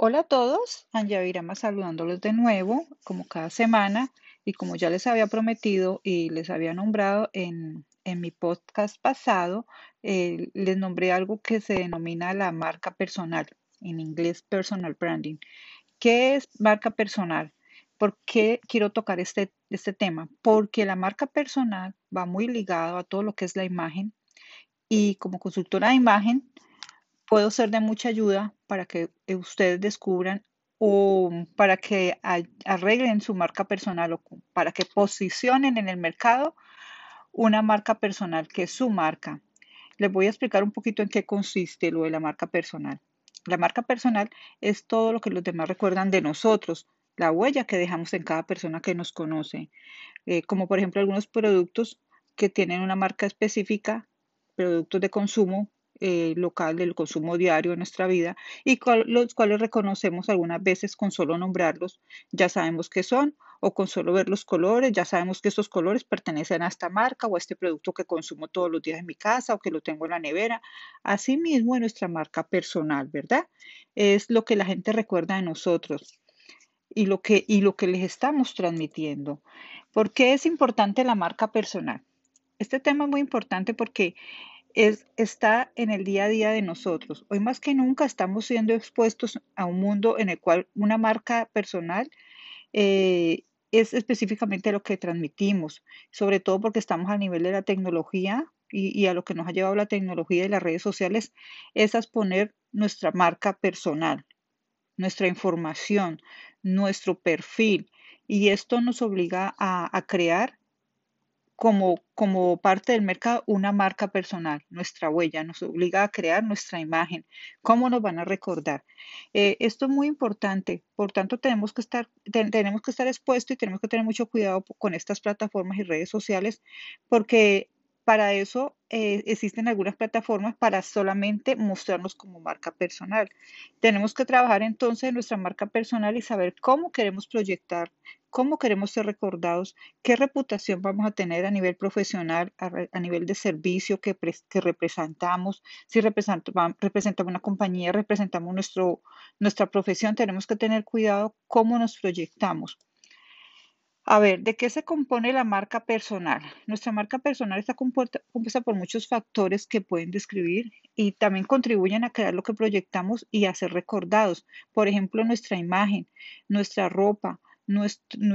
Hola a todos, Anyavirama saludándolos de nuevo, como cada semana, y como ya les había prometido y les había nombrado en, en mi podcast pasado, eh, les nombré algo que se denomina la marca personal, en inglés personal branding. ¿Qué es marca personal? ¿Por qué quiero tocar este, este tema? Porque la marca personal va muy ligado a todo lo que es la imagen y como consultora de imagen puedo ser de mucha ayuda para que eh, ustedes descubran o para que arreglen su marca personal o para que posicionen en el mercado una marca personal que es su marca. Les voy a explicar un poquito en qué consiste lo de la marca personal. La marca personal es todo lo que los demás recuerdan de nosotros, la huella que dejamos en cada persona que nos conoce, eh, como por ejemplo algunos productos que tienen una marca específica, productos de consumo eh, local del consumo diario en nuestra vida y los cuales reconocemos algunas veces con solo nombrarlos, ya sabemos qué son o con solo ver los colores, ya sabemos que estos colores pertenecen a esta marca o a este producto que consumo todos los días en mi casa o que lo tengo en la nevera. Asimismo, en nuestra marca personal, ¿verdad? Es lo que la gente recuerda de nosotros y lo que, y lo que les estamos transmitiendo. ¿Por qué es importante la marca personal? Este tema es muy importante porque está en el día a día de nosotros. Hoy más que nunca estamos siendo expuestos a un mundo en el cual una marca personal eh, es específicamente lo que transmitimos, sobre todo porque estamos a nivel de la tecnología y, a lo que nos ha llevado la tecnología y las redes sociales, es exponer nuestra marca personal, nuestra información, nuestro perfil. Y esto nos obliga a crear como, como parte del mercado una marca personal, nuestra huella, nos obliga a crear nuestra imagen, cómo nos van a recordar. Eh, esto es muy importante, por tanto tenemos que, estar, tenemos que estar expuestos y tenemos que tener mucho cuidado con estas plataformas y redes sociales porque para eso eh, existen algunas plataformas para solamente mostrarnos como marca personal. Tenemos que trabajar entonces en nuestra marca personal y saber cómo queremos proyectar, cómo queremos ser recordados, qué reputación vamos a tener a nivel profesional, a, nivel de servicio que, representamos, si representamos, representamos una compañía, representamos nuestro, nuestra profesión, tenemos que tener cuidado cómo nos proyectamos. A ver, ¿de qué se compone la marca personal? Nuestra marca personal está compuesta por muchos factores que pueden describir y también contribuyen a crear lo que proyectamos y a ser recordados. Por ejemplo, nuestra imagen, nuestra ropa,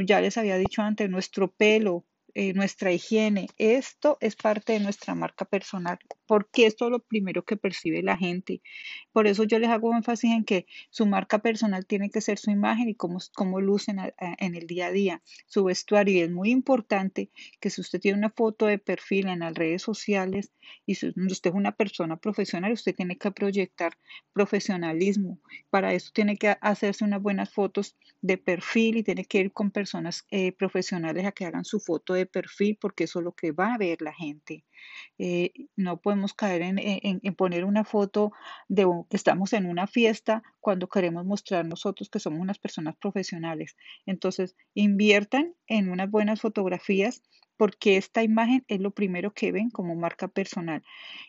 ya les había dicho antes, nuestro pelo, eh, nuestra higiene. Esto es parte de nuestra marca personal, porque esto es lo primero que percibe la gente. Por eso yo les hago énfasis en que su marca personal tiene que ser su imagen y cómo, cómo lucen en el día a día, su vestuario. Y es muy importante que si usted tiene una foto de perfil en las redes sociales y usted es una persona profesional, usted tiene que proyectar profesionalismo. Para eso tiene que hacerse unas buenas fotos de perfil y tiene que ir con personas eh, profesionales a que hagan su foto de perfil porque eso es lo que va a ver la gente. Eh, no podemos caer en, poner una foto de que estamos en una fiesta cuando queremos mostrar nosotros que somos unas personas profesionales. Entonces, inviertan en unas buenas fotografías porque esta imagen es lo primero que ven como marca personal.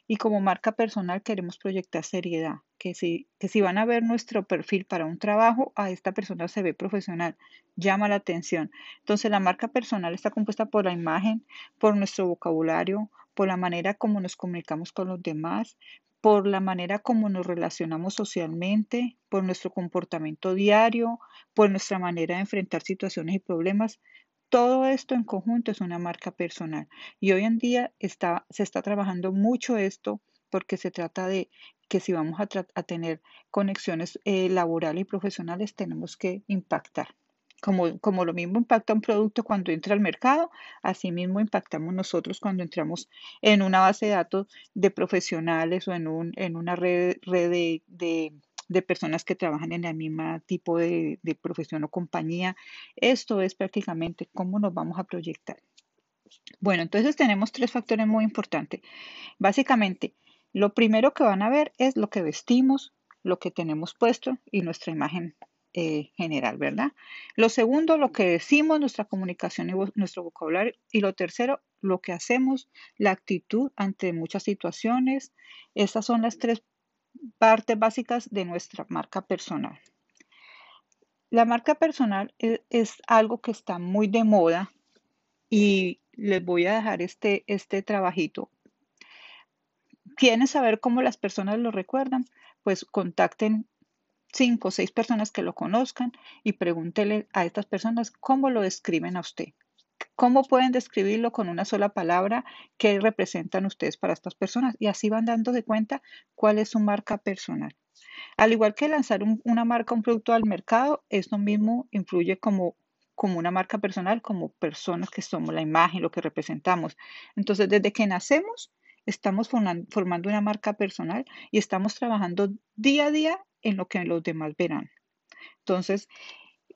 Y como marca personal queremos proyectar seriedad, que si, que si van a ver nuestro perfil para un trabajo, a esta persona se ve profesional, llama la atención. Entonces la marca personal está compuesta por la imagen, por nuestro vocabulario, por la manera como nos comunicamos con los demás, por la manera como nos relacionamos socialmente, por nuestro comportamiento diario, por nuestra manera de enfrentar situaciones y problemas. Todo esto en conjunto es una marca personal y hoy en día está, se está trabajando mucho esto porque se trata de que si vamos a, tener conexiones eh, laborales y profesionales tenemos que impactar. Como, como, lo mismo impacta un producto cuando entra al mercado, así mismo impactamos nosotros cuando entramos en una base de datos de profesionales o en, un, en una red, red de, personas que trabajan en el mismo tipo de, de profesión o compañía. Esto es prácticamente cómo nos vamos a proyectar. Bueno, entonces tenemos tres factores muy importantes. Básicamente, lo primero que van a ver es lo que vestimos, lo que tenemos puesto y nuestra imagen eh, general, ¿verdad? Lo segundo, lo que decimos, nuestra comunicación y nuestro vocabulario. Y lo tercero, lo que hacemos, la actitud ante muchas situaciones. Estas son las tres partes básicas de nuestra marca personal. La marca personal es, es algo que está muy de moda y les voy a dejar este, este trabajito. ¿Quieren saber cómo las personas lo recuerdan? Pues contacten cinco o seis personas que lo conozcan y pregúntele a estas personas cómo lo describen a usted. ¿Cómo pueden describirlo con una sola palabra que representan ustedes para estas personas? Y así van dando de cuenta cuál es su marca personal. Al igual que lanzar un- una marca, un producto al mercado, esto mismo influye como, como una marca personal, como personas que somos la imagen, lo que representamos. Entonces, desde que nacemos, estamos forman- formando una marca personal y estamos trabajando día a día en lo que los demás verán. Entonces,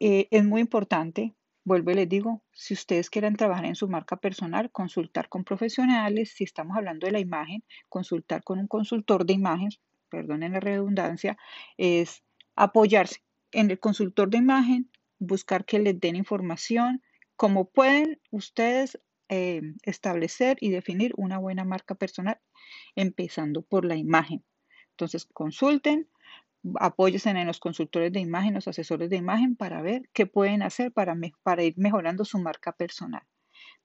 eh, es muy importante, vuelvo y les digo, si ustedes quieren trabajar en su marca personal, consultar con profesionales, si estamos hablando de la imagen, consultar con un consultor de imagen, perdonen la redundancia, es apoyarse en el consultor de imagen, buscar que les den información, cómo pueden ustedes eh, establecer y definir una buena marca personal, empezando por la imagen. Entonces, consulten, apóyense en los consultores de imagen, los asesores de imagen para ver qué pueden hacer para, para ir mejorando su marca personal.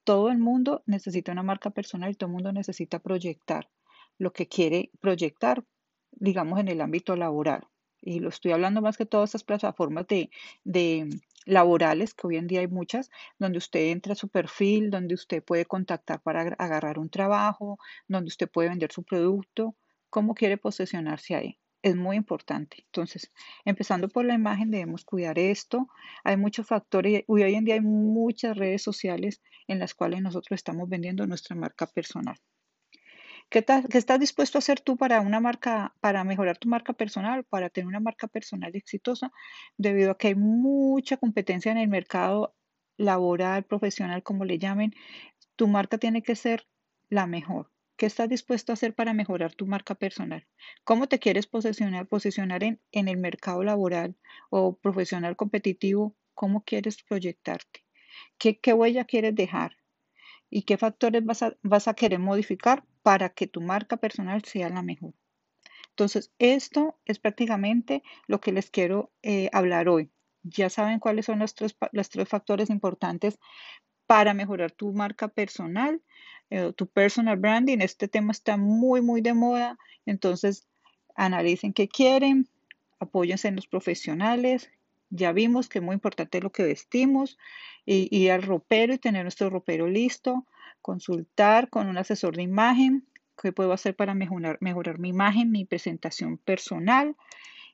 Todo el mundo necesita una marca personal y todo el mundo necesita proyectar lo que quiere proyectar, digamos, en el ámbito laboral. Y lo estoy hablando más que todas estas plataformas de, de laborales, que hoy en día hay muchas, donde usted entra a su perfil, donde usted puede contactar para agar- agarrar un trabajo, donde usted puede vender su producto, cómo quiere posicionarse ahí. Es muy importante. Entonces, empezando por la imagen, debemos cuidar esto. Hay muchos factores, hoy hoy en día hay muchas redes sociales en las cuales nosotros estamos vendiendo nuestra marca personal. ¿Qué, qué estás dispuesto a hacer tú para una marca, para mejorar tu marca personal, para tener una marca personal exitosa? Debido a que hay mucha competencia en el mercado laboral, profesional, como le llamen, tu marca tiene que ser la mejor. ¿Qué estás dispuesto a hacer para mejorar tu marca personal? ¿Cómo te quieres posicionar, posicionar en, en el mercado laboral o profesional competitivo? ¿Cómo quieres proyectarte? ¿Qué, qué huella quieres dejar? ¿Y qué factores vas a, vas a querer modificar para que tu marca personal sea la mejor? Entonces, esto es prácticamente lo que les quiero eh, hablar hoy. Ya saben cuáles son los tres, los tres factores importantes para mejorar tu marca personal, eh, tu personal branding. Este tema está muy, muy de moda. Entonces, analicen qué quieren, apóyense en los profesionales. Ya vimos que es muy importante lo que vestimos, y ir al ropero y tener nuestro ropero listo, consultar con un asesor de imagen, qué puedo hacer para mejorar, mejorar mi imagen, mi presentación personal,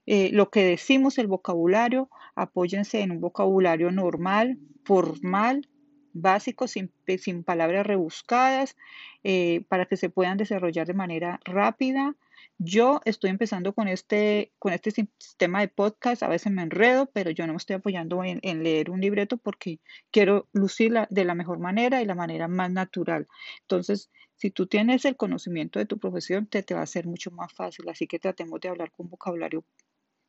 eh, lo que decimos, el vocabulario, apóyense en un vocabulario normal, formal, básico, sin, sin palabras rebuscadas, eh, para que se puedan desarrollar de manera rápida. Yo estoy empezando con este, con este sistema de podcast, a veces me enredo, pero yo no me estoy apoyando en, en leer un libreto porque quiero lucirla de la mejor manera y la manera más natural. Entonces, si tú tienes el conocimiento de tu profesión, te, te va a ser mucho más fácil. Así que tratemos de hablar con vocabulario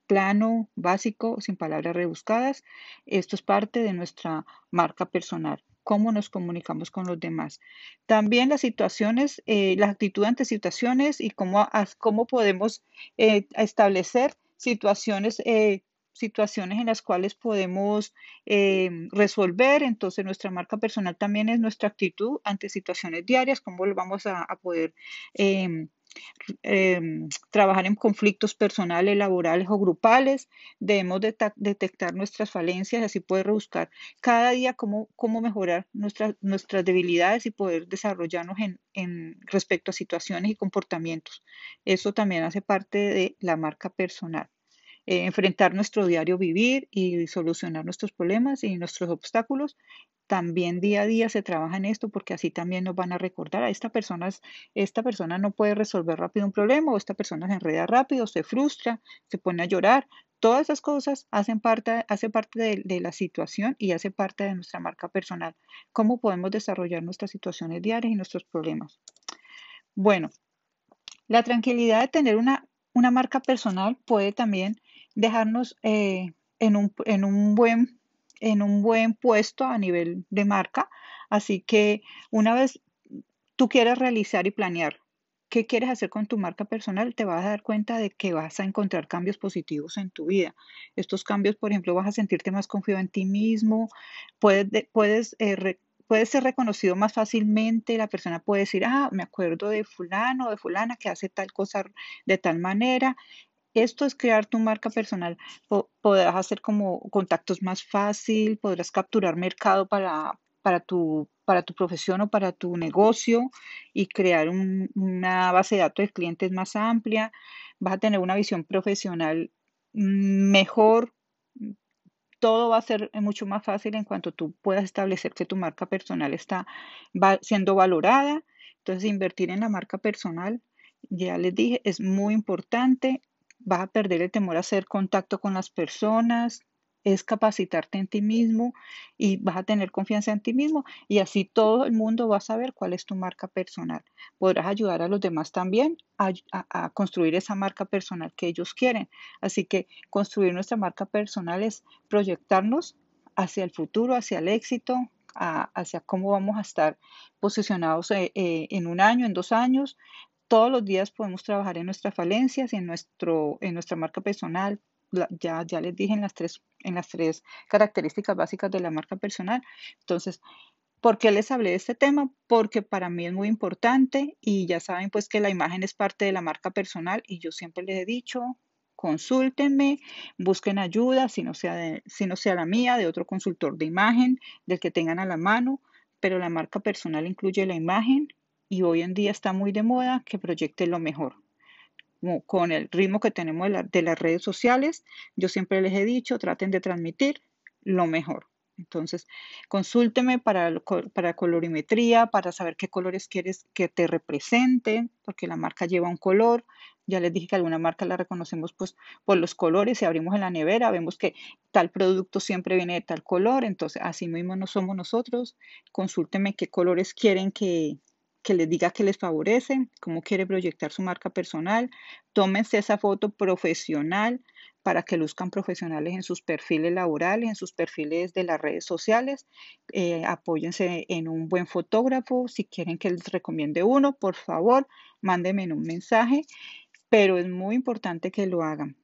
plano, básico, sin palabras rebuscadas. Esto es parte de nuestra marca personal, cómo nos comunicamos con los demás. También las situaciones, eh, la actitud ante situaciones y cómo, cómo podemos eh, establecer situaciones, eh, situaciones en las cuales podemos eh, resolver. Entonces, nuestra marca personal también es nuestra actitud ante situaciones diarias, cómo lo vamos a, a poder em, trabajar en conflictos personales, laborales o grupales. Debemos detectar nuestras falencias, así poder rebuscar cada día cómo, cómo mejorar nuestras, nuestras debilidades y poder desarrollarnos en, en respecto a situaciones y comportamientos. Eso también hace parte de la marca personal. Eh, enfrentar nuestro diario vivir y solucionar nuestros problemas y nuestros obstáculos también día a día se trabaja en esto porque así también nos van a recordar a esta persona, es- esta persona no puede resolver rápido un problema o esta persona se enreda rápido, se frustra, se pone a llorar. Todas esas cosas hacen parte, hace parte de, de la situación y hace parte de nuestra marca personal. ¿Cómo podemos desarrollar nuestras situaciones diarias y nuestros problemas? Bueno, la tranquilidad de tener una, una marca personal puede también dejarnos eh, en un, en un buen, en un buen puesto a nivel de marca. Así que una vez tú quieras realizar y planear qué quieres hacer con tu marca personal, te vas a dar cuenta de que vas a encontrar cambios positivos en tu vida. Estos cambios, por ejemplo, vas a sentirte más confiado en ti mismo, puedes, puedes, eh, puedes ser reconocido más fácilmente, la persona puede decir, ah, me acuerdo de fulano de fulana que hace tal cosa de tal manera. Esto es crear tu marca personal. podrás hacer como contactos más fácil, podrás capturar mercado para, para tu para tu profesión o para tu negocio y crear una base de datos de clientes más amplia. Vas a tener una visión profesional mejor. Todo va a ser mucho más fácil en cuanto tú puedas establecer que tu marca personal está siendo valorada. Entonces, invertir en la marca personal, ya les dije, es muy importante. Vas a perder el temor a hacer contacto con las personas, es capacitarte en ti mismo y vas a tener confianza en ti mismo y así todo el mundo va a saber cuál es tu marca personal. Podrás ayudar a los demás también a, construir esa marca personal que ellos quieren. Así que construir nuestra marca personal es proyectarnos hacia el futuro, hacia el éxito, hacia cómo vamos a estar posicionados eh, eh, en un año, en dos años. Todos los días podemos trabajar en nuestras falencias en, nuestro, en nuestra marca personal, ya, ya les dije en las, tres, en las tres características básicas de la marca personal. Entonces, ¿por qué les hablé de este tema? Porque para mí es muy importante y ya saben pues que la imagen es parte de la marca personal y yo siempre les he dicho, consúltenme, busquen ayuda, si no sea, si no sea la mía, de otro consultor de imagen, del que tengan a la mano, pero la marca personal incluye la imagen y hoy en día está muy de moda que proyecte lo mejor con el ritmo que tenemos de, las redes sociales, yo siempre les he dicho, traten de transmitir lo mejor. Entonces, consúlteme para, para colorimetría, para saber qué colores quieres que te representen, porque la marca lleva un color. Ya les dije que alguna marca la reconocemos pues, por los colores. Si abrimos en la nevera, vemos que tal producto siempre viene de tal color. Entonces, así mismo no somos nosotros. Consúlteme qué colores quieren que, que les diga que les favorece, cómo quiere proyectar su marca personal. Tómense esa foto profesional para que luzcan profesionales en sus perfiles laborales, en sus perfiles de las redes sociales. Eh, apóyense en un buen fotógrafo. Si quieren que les recomiende uno, por favor, mándenme un mensaje. Pero es muy importante que lo hagan.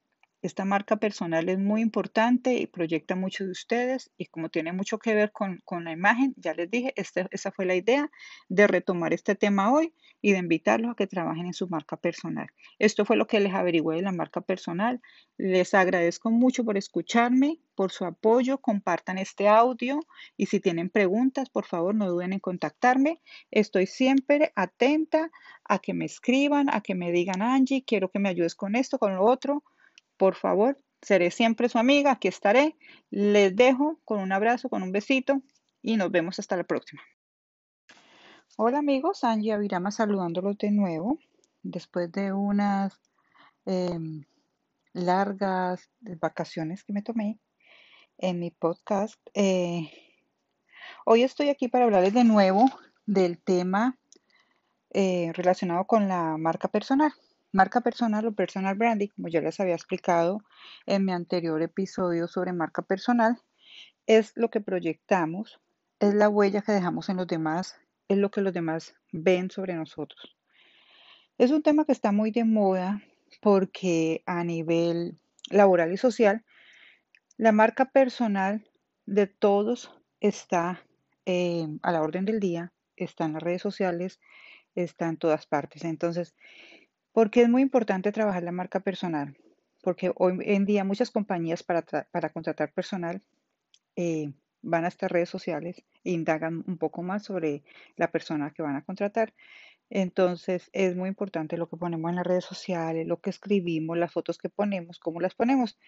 Esta marca personal es muy importante y proyecta mucho de ustedes y como tiene mucho que ver con, la imagen, ya les dije, este, esa fue la idea de retomar este tema hoy y de invitarlos a que trabajen en su marca personal. Esto fue lo que les averigüé de la marca personal. Les agradezco mucho por escucharme, por su apoyo, compartan este audio y si tienen preguntas, por favor, no duden en contactarme. Estoy siempre atenta a que me escriban, a que me digan, Angie, quiero que me ayudes con esto, con lo otro por favor, seré siempre su amiga, aquí estaré. Les dejo con un abrazo, con un besito y nos vemos hasta la próxima. Hola amigos, Angie Avirama saludándolos de nuevo después de unas em, largas vacaciones que me tomé en mi podcast. Eh, hoy estoy aquí para hablarles de nuevo del tema eh, relacionado con la marca personal. Marca personal o personal branding, como ya les había explicado en mi anterior episodio sobre marca personal, es lo que proyectamos, es la huella que dejamos en los demás, es lo que los demás ven sobre nosotros. Es un tema que está muy de moda porque a nivel laboral y social, la marca personal de todos está eh, a la orden del día, está en las redes sociales, está en todas partes. Entonces, porque es muy importante trabajar la marca personal, porque hoy en día muchas compañías para, para contratar personal eh, van a estas redes sociales e indagan un poco más sobre la persona que van a contratar. Entonces es muy importante lo que ponemos en las redes sociales, lo que escribimos, las fotos que ponemos, cómo las ponemos.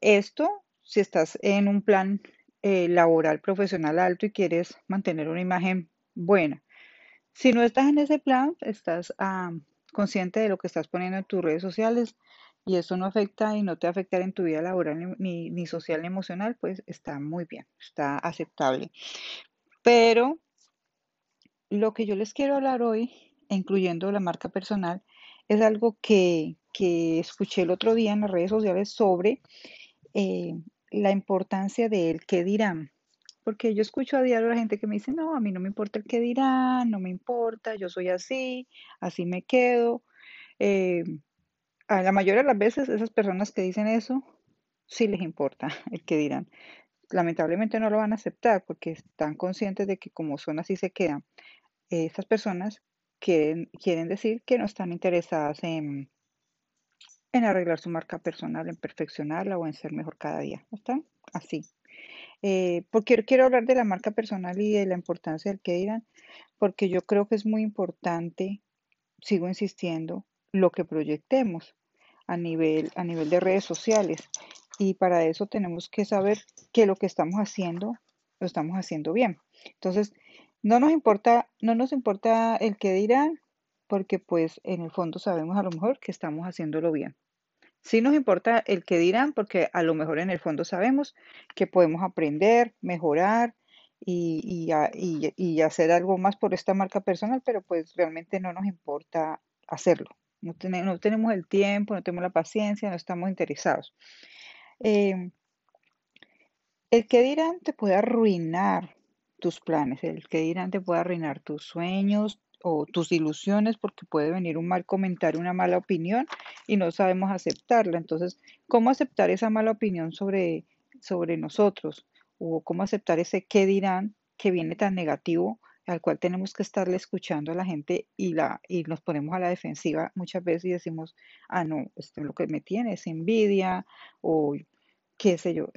Esto, si estás en un plan eh, laboral profesional alto y quieres mantener una imagen buena. Si no estás en ese plan, estás a consciente de lo que estás poniendo en tus redes sociales y eso no afecta y no te afecta en tu vida laboral ni, ni social ni emocional, pues está muy bien, está aceptable. Pero lo que yo les quiero hablar hoy, incluyendo la marca personal, es algo que, que escuché el otro día en las redes sociales sobre eh, la importancia de el qué dirán. Porque yo escucho a diario a la gente que me dice, no, a mí no me importa el que dirán, no me importa, yo soy así, así me quedo. Eh, a la mayoría de las veces esas personas que dicen eso, sí les importa el que dirán. Lamentablemente no lo van a aceptar porque están conscientes de que como son así se quedan. Esas personas quieren, quieren decir que no están interesadas en, en arreglar su marca personal, en perfeccionarla o en ser mejor cada día. ¿Están? Así. Eh, porque quiero hablar de la marca personal y de la importancia del que dirán, porque yo creo que es muy importante, sigo insistiendo, lo que proyectemos a nivel, a nivel de redes sociales. Y para eso tenemos que saber que lo que estamos haciendo, lo estamos haciendo bien. Entonces, no nos importa, no nos importa el que dirán, porque pues en el fondo sabemos a lo mejor que estamos haciéndolo bien. Sí nos importa el que dirán, porque a lo mejor en el fondo sabemos que podemos aprender, mejorar y, hacer algo más por esta marca personal, pero pues realmente no nos importa hacerlo. No, no tenemos el tiempo, no tenemos la paciencia, no estamos interesados. Em, el que dirán te puede arruinar tus planes, el que dirán te puede arruinar tus sueños, o tus ilusiones porque puede venir un mal comentario, una mala opinión y no sabemos aceptarla. Entonces, ¿cómo aceptar esa mala opinión sobre, sobre nosotros? O cómo aceptar ese qué dirán que viene tan negativo al cual tenemos que estarle escuchando a la gente y, la, y nos ponemos a la defensiva muchas veces y decimos, ah, no, esto es lo que me tiene es envidia o qué sé yo.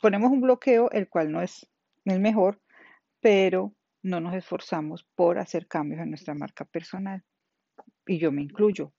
ponemos un bloqueo, el cual no es el mejor, pero no nos esforzamos por hacer cambios en nuestra marca personal. Y yo me incluyo.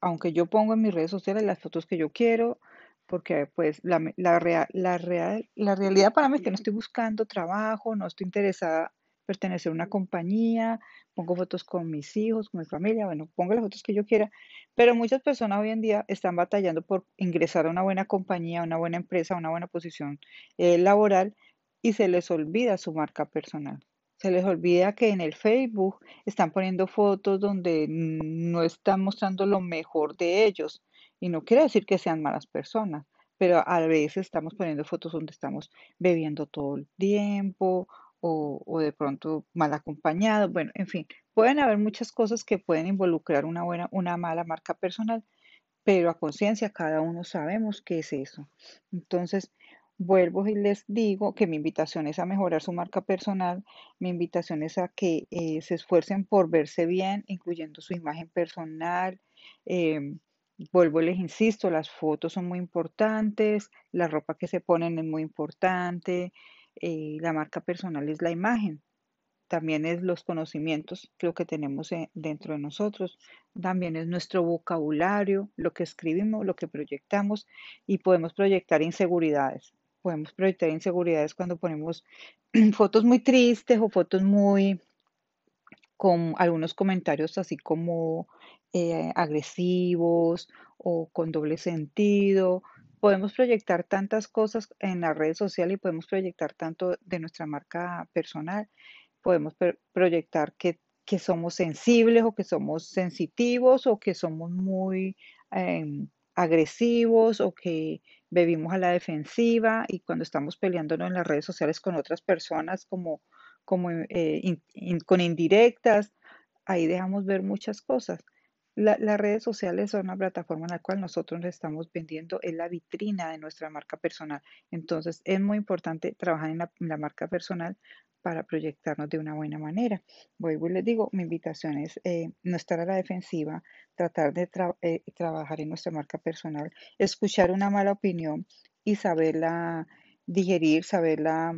Aunque yo pongo en mis redes sociales las fotos que yo quiero, porque pues la, la, real, la, real, la realidad para mí es que no estoy buscando trabajo, no estoy interesada en pertenecer a una compañía, pongo fotos con mis hijos, con mi familia, bueno, pongo las fotos que yo quiera, pero muchas personas hoy en día están batallando por ingresar a una buena compañía, a una buena empresa, a una buena posición eh, laboral y se les olvida su marca personal. Se les olvida que en el Facebook están poniendo fotos donde no están mostrando lo mejor de ellos. Y no quiere decir que sean malas personas, pero a veces estamos poniendo fotos donde estamos bebiendo todo el tiempo o, de pronto mal acompañados. Bueno, en fin, pueden haber muchas cosas que pueden involucrar una buena, una mala marca personal, pero a conciencia cada uno sabemos qué es eso. Entonces, Vuelvo y les digo que mi invitación es a mejorar su marca personal, mi invitación es a que eh, se esfuercen por verse bien, incluyendo su imagen personal. Em, vuelvo les insisto, las fotos son muy importantes, la ropa que se ponen es muy importante, eh, la marca personal es la imagen, también es los conocimientos, lo que tenemos eh, dentro de nosotros, también es nuestro vocabulario, lo que escribimos, lo que proyectamos y podemos proyectar inseguridades podemos proyectar inseguridades cuando ponemos fotos muy tristes o fotos muy con algunos comentarios así como eh, agresivos o con doble sentido. Podemos proyectar tantas cosas en las redes sociales y podemos proyectar tanto de nuestra marca personal. Podemos proyectar que, somos sensibles o que somos sensitivos o que somos muy em, agresivos o que bebimos a la defensiva y cuando estamos peleándonos en las redes sociales con otras personas como, como eh, con indirectas, ahí dejamos ver muchas cosas. Las redes sociales son una plataforma en la cual nosotros nos estamos vendiendo, es la vitrina de nuestra marca personal. Entonces es muy importante trabajar en la marca personal para proyectarnos de una buena manera. Vuelvo y les digo, mi invitación es eh, no estar a la defensiva, tratar de eh, trabajar en nuestra marca personal, escuchar una mala opinión y saberla digerir, saberla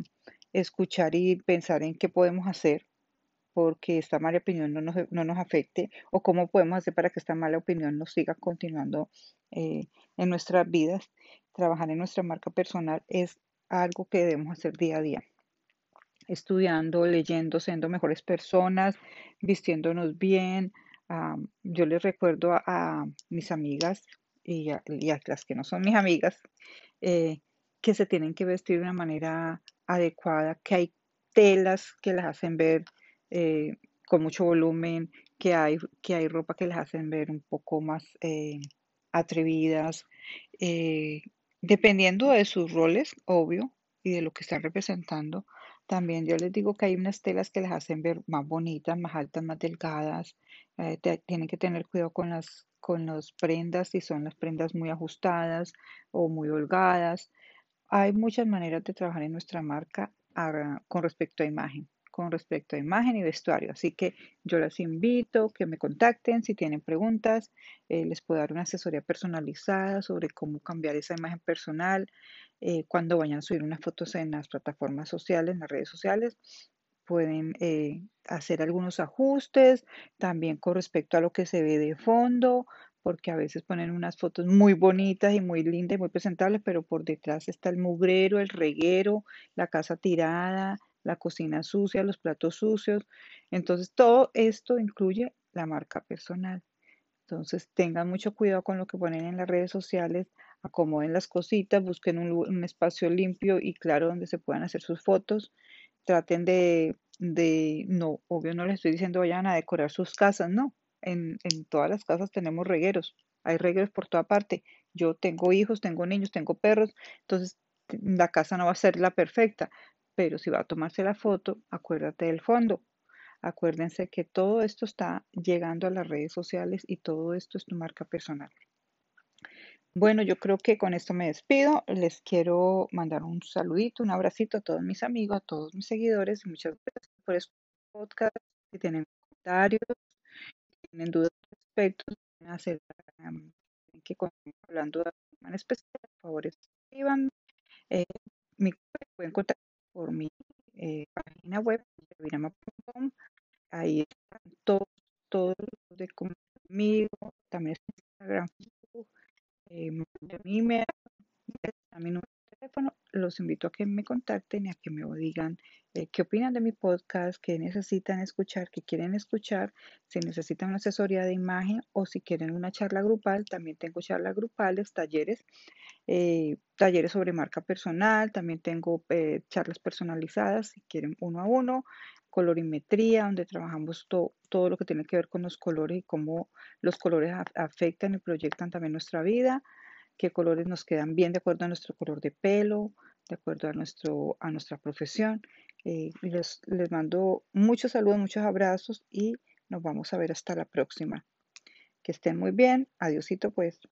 escuchar y pensar en qué podemos hacer porque esta mala opinión no nos, no nos afecte o cómo podemos hacer para que esta mala opinión nos siga continuando eh, en nuestras vidas. Trabajar en nuestra marca personal es algo que debemos hacer día a día estudiando, leyendo, siendo mejores personas, vistiéndonos bien. yo les recuerdo a, mis amigas y a, las que no son mis amigas eh, que se tienen que vestir de una manera adecuada, que hay telas que las hacen ver eh, con mucho volumen, que hay, que hay ropa que las hacen ver un poco más eh, atrevidas, dependiendo de sus roles, obvio, y de lo que están representando, También yo les digo que hay unas telas que las hacen ver más bonitas, más altas, más delgadas. Eh, te- tienen que tener cuidado con las, con las prendas, si son las prendas muy ajustadas o muy holgadas. Hay muchas maneras de trabajar en nuestra marca ah, con respecto a imagen, con respecto a imagen y vestuario. Así que yo les invito que me contacten si tienen preguntas. eh, les puedo dar una asesoría personalizada sobre cómo cambiar esa imagen personal eh, cuando vayan a subir unas fotos en las plataformas sociales, en las redes sociales. Pueden eh, hacer algunos ajustes también con respecto a lo que se ve de fondo, porque a veces ponen unas fotos muy bonitas y muy lindas y muy presentables, pero por detrás está el mugrero, el reguero, la casa tirada, la cocina sucia, los platos sucios. Entonces, todo esto incluye la marca personal. Entonces, tengan mucho cuidado con lo que ponen en las redes sociales, acomoden las cositas, busquen un, espacio limpio y claro donde se puedan hacer sus fotos. Traten de, de, no, obvio no les estoy diciendo vayan a decorar sus casas, no. En, en todas las casas tenemos regueros, hay regueros por toda parte. Yo tengo hijos, tengo niños, tengo perros, entonces la casa no va a ser la perfecta, pero si va a tomarse la foto, acuérdate del fondo. Acuérdense que todo esto está llegando a las redes sociales y todo esto es tu marca personal. Bueno, yo creo que con esto me despido. Les quiero mandar un saludito, un abracito a todos mis amigos, a todos mis seguidores muchas gracias por el podcast. Si tienen comentarios, si tienen dudas al respecto, pueden hacer um, que continúe hablando de en especial, por favor escriban. Eh, me pueden contactar por mi eh, página web, yavirama.com. Ahí están todos, todos los de conmigo, también Instagram, Facebook, eh, un email, mi número de teléfono. Los invito a que me contacten y a que me digan eh, qué opinan de mi podcast, qué necesitan escuchar, qué quieren escuchar, si necesitan una asesoría de imagen o si quieren una charla grupal. También tengo charlas grupales, talleres eh, talleres sobre marca personal, también tengo eh, charlas personalizadas, si quieren uno a uno, colorimetría, donde trabajamos to- todo lo que tiene que ver con los colores y cómo los colores af- afectan y proyectan también nuestra vida, qué colores nos quedan bien de acuerdo a nuestro color de pelo, de acuerdo a, nuestro, a nuestra profesión. Eh, les, mando muchos saludos, muchos abrazos y nos vamos a ver hasta la próxima. Que estén muy bien. Adiosito pues.